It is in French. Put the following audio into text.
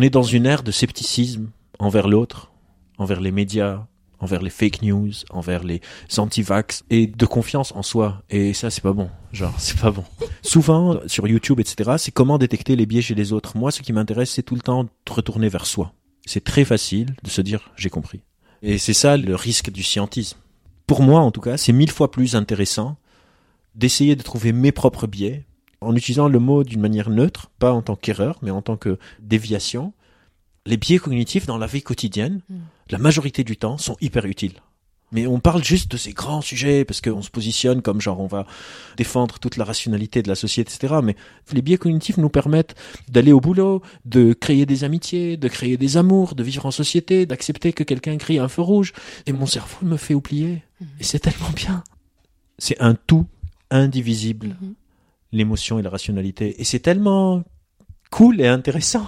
On est dans une ère de scepticisme envers l'autre, envers les médias, envers les fake news, envers les anti-vax et de confiance en soi. Et ça, c'est pas bon. Genre, c'est pas bon. Souvent, sur YouTube, etc., c'est comment détecter les biais chez les autres. Moi, ce qui m'intéresse, c'est tout le temps de retourner vers soi. C'est très facile de se dire, j'ai compris. Et c'est ça le risque du scientisme. Pour moi, en tout cas, c'est mille fois plus intéressant d'essayer de trouver mes propres biais en utilisant le mot d'une manière neutre, pas en tant qu'erreur, mais en tant que déviation. Les biais cognitifs dans la vie quotidienne, Mm. la majorité du temps, sont hyper utiles. Mais on parle juste de ces grands sujets parce qu'on se positionne comme genre on va défendre toute la rationalité de la société, etc. Mais les biais cognitifs nous permettent d'aller au boulot, de créer des amitiés, de créer des amours, de vivre en société, d'accepter que quelqu'un crie un feu rouge. Et mon cerveau me fait oublier. Et c'est tellement bien. C'est un tout indivisible, Mhm. L'émotion et la rationalité. Et c'est tellement cool et intéressant.